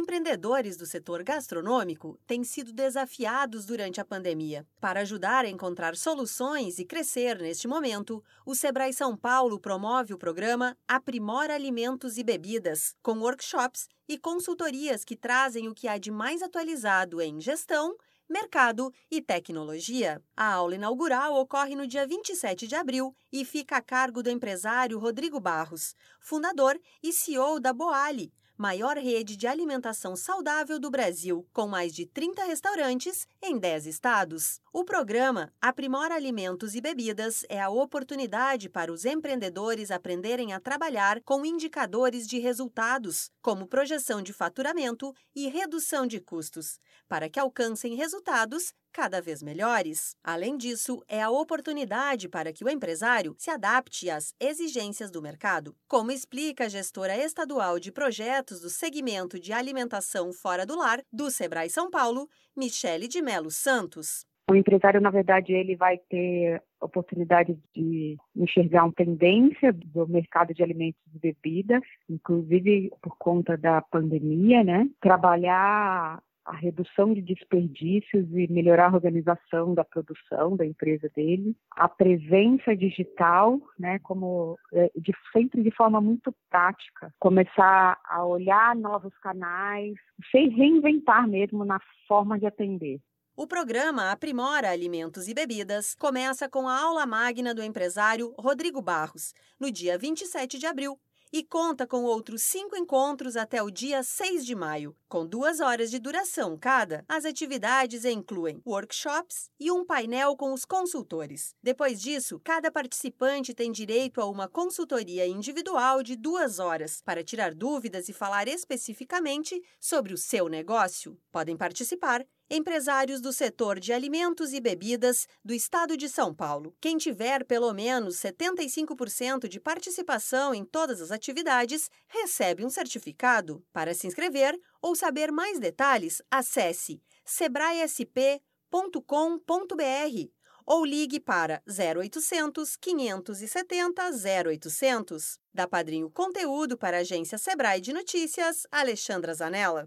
empreendedores do setor gastronômico têm sido desafiados durante a pandemia. Para ajudar a encontrar soluções e crescer neste momento, o Sebrae São Paulo promove o programa Aprimora Alimentos e Bebidas, com workshops e consultorias que trazem o que há de mais atualizado em gestão mercado e tecnologia. A aula inaugural ocorre no dia 27 de abril e fica a cargo do empresário Rodrigo Barros, fundador e CEO da Boali, maior rede de alimentação saudável do Brasil, com mais de 30 restaurantes em 10 estados. O programa Aprimora Alimentos e Bebidas é a oportunidade para os empreendedores aprenderem a trabalhar com indicadores de resultados, como projeção de faturamento e redução de custos, para que alcancem resultados cada vez melhores. Além disso, é a oportunidade para que o empresário se adapte às exigências do mercado. Como explica a gestora estadual de projetos do segmento de alimentação fora do lar do Sebrae São Paulo, Michele de Melo Santos. O empresário, na verdade, ele vai ter oportunidade de enxergar uma tendência do mercado de alimentos e bebidas, inclusive por conta da pandemia, né? Trabalhar a redução de desperdícios e melhorar a organização da produção da empresa dele, a presença digital, né, como é, de, sempre de forma muito prática, começar a olhar novos canais, se reinventar mesmo na forma de atender. O programa Aprimora Alimentos e Bebidas começa com a aula magna do empresário Rodrigo Barros, no dia 27 de abril, e conta com outros cinco encontros até o dia 6 de maio, com duas horas de duração cada. As atividades incluem workshops e um painel com os consultores. Depois disso, cada participante tem direito a uma consultoria individual de duas horas para tirar dúvidas e falar especificamente sobre o seu negócio. Podem participar empresários do setor de alimentos e bebidas do estado de São Paulo. Quem tiver pelo menos 75% de participação em todas as atividades recebe um certificado. Para se inscrever ou saber mais detalhes, acesse sebraesp.com.br ou ligue para 0800 570 0800. Da Padrinho Conteúdo para a agência Sebrae de Notícias, Alexandra Zanella.